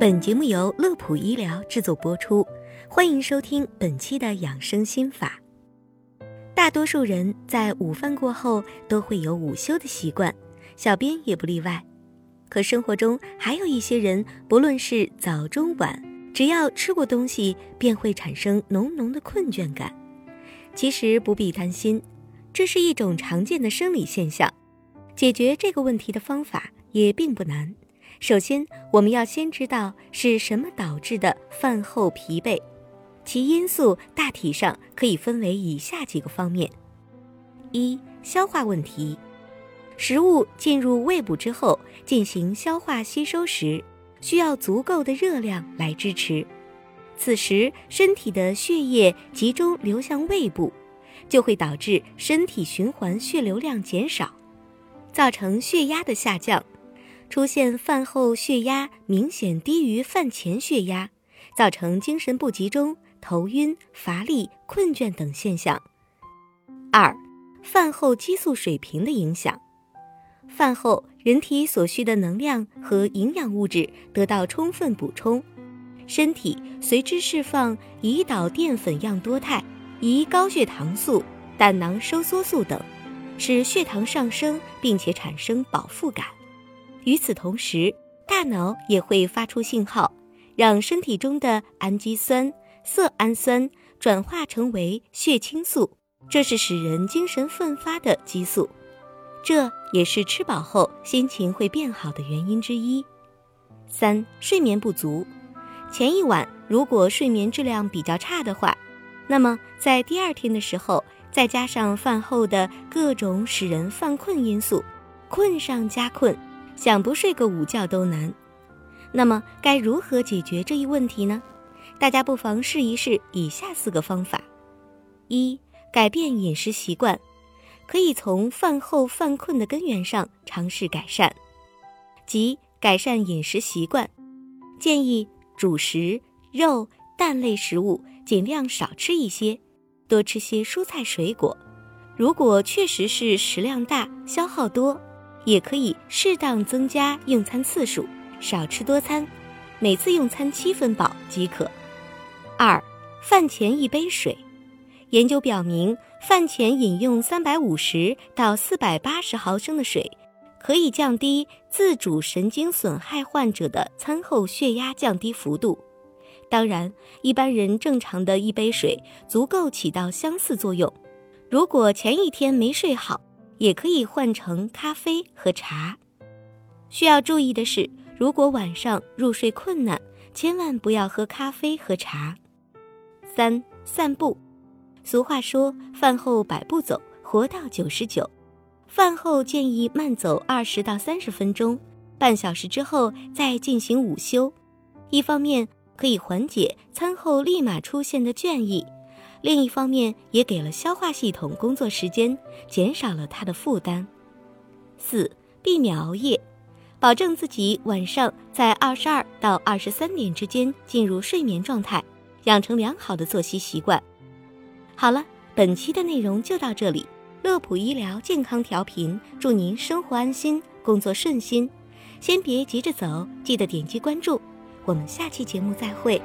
本节目由乐普医疗制作播出，欢迎收听本期的养生心法。大多数人在午饭过后都会有午休的习惯，小编也不例外。可生活中还有一些人，不论是早中晚，只要吃过东西，便会产生浓浓的困倦感。其实不必担心，这是一种常见的生理现象。解决这个问题的方法也并不难。首先，我们要先知道是什么导致的饭后疲惫，其因素大体上可以分为以下几个方面：一、消化问题。食物进入胃部之后，进行消化吸收时，需要足够的热量来支持。此时，身体的血液集中流向胃部，就会导致身体循环血流量减少，造成血压的下降。出现饭后血压明显低于饭前血压，造成精神不集中、头晕、乏力、困倦等现象。二、饭后激素水平的影响。饭后人体所需的能量和营养物质得到充分补充，身体随之释放胰岛淀粉样多肽、胰高血糖素、胆囊收缩素等，使血糖上升，并且产生饱腹感。与此同时，大脑也会发出信号，让身体中的氨基酸、色氨酸转化成为血清素，这是使人精神奋发的激素，这也是吃饱后心情会变好的原因之一。三、睡眠不足，前一晚如果睡眠质量比较差的话，那么在第二天的时候，再加上饭后的各种使人犯困因素，困上加困。想不睡个午觉都难，那么该如何解决这一问题呢？大家不妨试一试以下四个方法：一、改变饮食习惯，可以从饭后犯困的根源上尝试改善，即改善饮食习惯，建议主食、肉、蛋类食物尽量少吃一些，多吃些蔬菜水果。如果确实是食量大、消耗多。也可以适当增加用餐次数，少吃多餐，每次用餐七分饱即可。二，饭前一杯水。研究表明，饭前饮用三百五十到四百八十毫升的水，可以降低自主神经损害患者的餐后血压降低幅度。当然，一般人正常的一杯水足够起到相似作用。如果前一天没睡好，也可以换成咖啡和茶。需要注意的是，如果晚上入睡困难，千万不要喝咖啡和茶。三、散步。俗话说：“饭后百步走，活到九十九。”饭后建议慢走二十到三十分钟，半小时之后再进行午休。一方面可以缓解餐后立马出现的倦意。另一方面，也给了消化系统工作时间，减少了它的负担。四、避免熬夜，保证自己晚上在二十二到二十三点之间进入睡眠状态，养成良好的作息习惯。好了，本期的内容就到这里。乐普医疗健康调频，祝您生活安心，工作顺心。先别急着走，记得点击关注。我们下期节目再会。